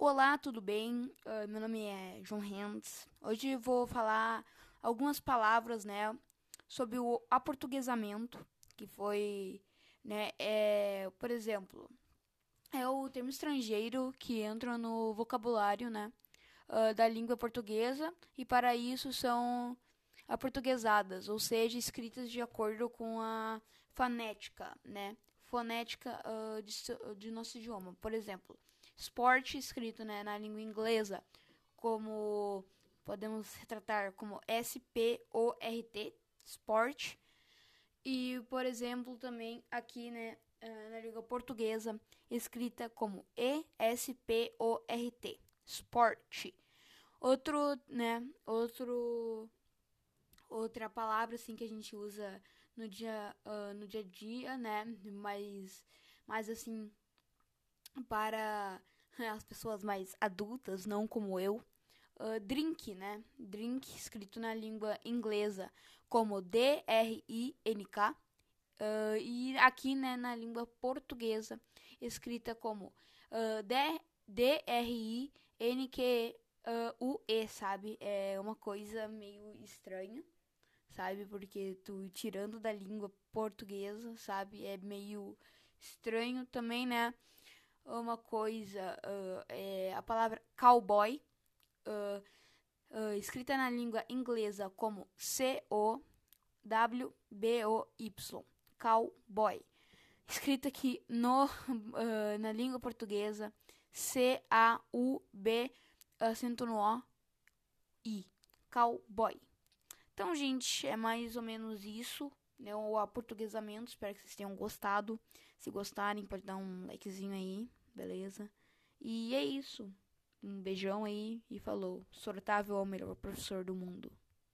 Olá, tudo bem? Uh, meu nome é João Renz. Hoje vou falar algumas palavras, né, sobre o aportuguesamento, que foi, né, é, por exemplo, é o termo estrangeiro que entra no vocabulário, né, uh, da língua portuguesa e para isso são aportuguesadas, ou seja, escritas de acordo com a fonética, né, fonética uh, de, de nosso idioma. Por exemplo, Sport escrito né, na língua inglesa como podemos retratar como S-P-O-R-T, sport. E, por exemplo, também aqui né, eh, na língua portuguesa, escrita como E-S-P-O-R-T, sport. Outro, né, outro, outra palavra assim que a gente usa no dia, uh, no dia a dia, né, mas, mas assim, para as pessoas mais adultas, não como eu. Uh, drink, né? Drink, escrito na língua inglesa como D-R-I-N-K. Uh, e aqui, né, na língua portuguesa, escrita como uh, D-R-I-N-Q-U-E, sabe? É uma coisa meio estranha, sabe? Porque tu tirando da língua portuguesa, sabe? É meio estranho também, né? Uma coisa, uh, é a palavra cowboy, uh, escrita na língua inglesa como C-O-W-B-O-Y, cowboy. Escrita aqui no, na língua portuguesa C-A-U-B, acento no O, I, cowboy. Então, gente, é mais ou menos isso né, o aportuguesamento. Espero que vocês tenham gostado. Se gostarem, pode dar um likezinho aí beleza? E é isso. Um beijão aí e falou. Sortável é o melhor professor do mundo.